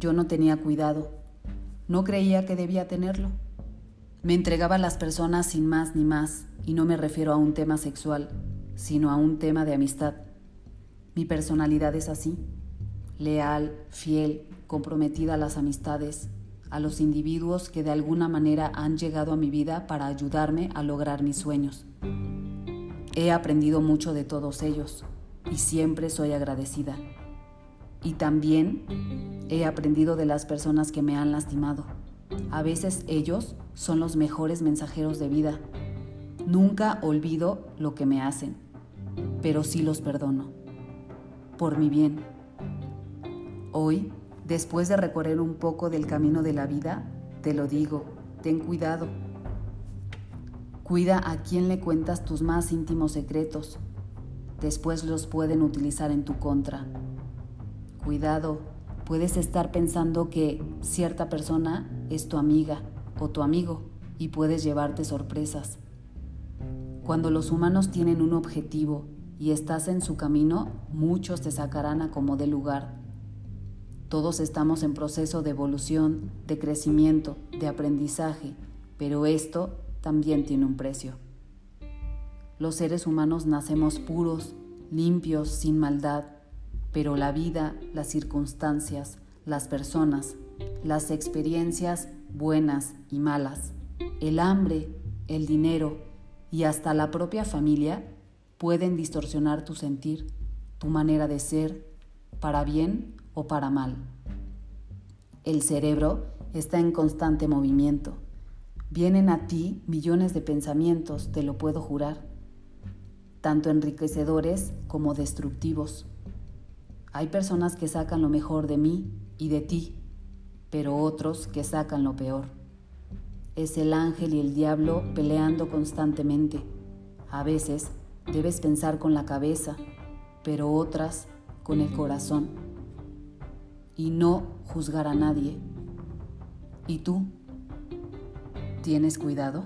yo no tenía cuidado, no creía que debía tenerlo. Me entregaba a las personas sin más ni más, y no me refiero a un tema sexual, sino a un tema de amistad. Mi personalidad es así, leal, fiel, comprometida a las amistades, a los individuos que de alguna manera han llegado a mi vida para ayudarme a lograr mis sueños. He aprendido mucho de todos ellos y siempre soy agradecida. Y también he aprendido de las personas que me han lastimado. A veces ellos son los mejores mensajeros de vida. Nunca olvido lo que me hacen, pero sí los perdono. Por mi bien. Hoy Después de recorrer un poco del camino de la vida, te lo digo, ten cuidado. Cuida a quien le cuentas tus más íntimos secretos. Después los pueden utilizar en tu contra. Cuidado, puedes estar pensando que cierta persona es tu amiga o tu amigo y puedes llevarte sorpresas. Cuando los humanos tienen un objetivo y estás en su camino, muchos te sacarán a como de lugar todos estamos en proceso de evolución, de crecimiento, de aprendizaje, pero esto también tiene un precio. Los seres humanos nacemos puros, limpios, sin maldad, pero la vida, las circunstancias, las personas, las experiencias buenas y malas, el hambre, el dinero y hasta la propia familia pueden distorsionar tu sentir, tu manera de ser, para bien o para mal. El cerebro está en constante movimiento. Vienen a ti millones de pensamientos, te lo puedo jurar, tanto enriquecedores como destructivos. Hay personas que sacan lo mejor de mí y de ti, pero otros que sacan lo peor. Es el ángel y el diablo peleando constantemente. A veces debes pensar con la cabeza, pero otras con el corazón y no juzgar a nadie. ¿Y tú? ¿Tienes cuidado?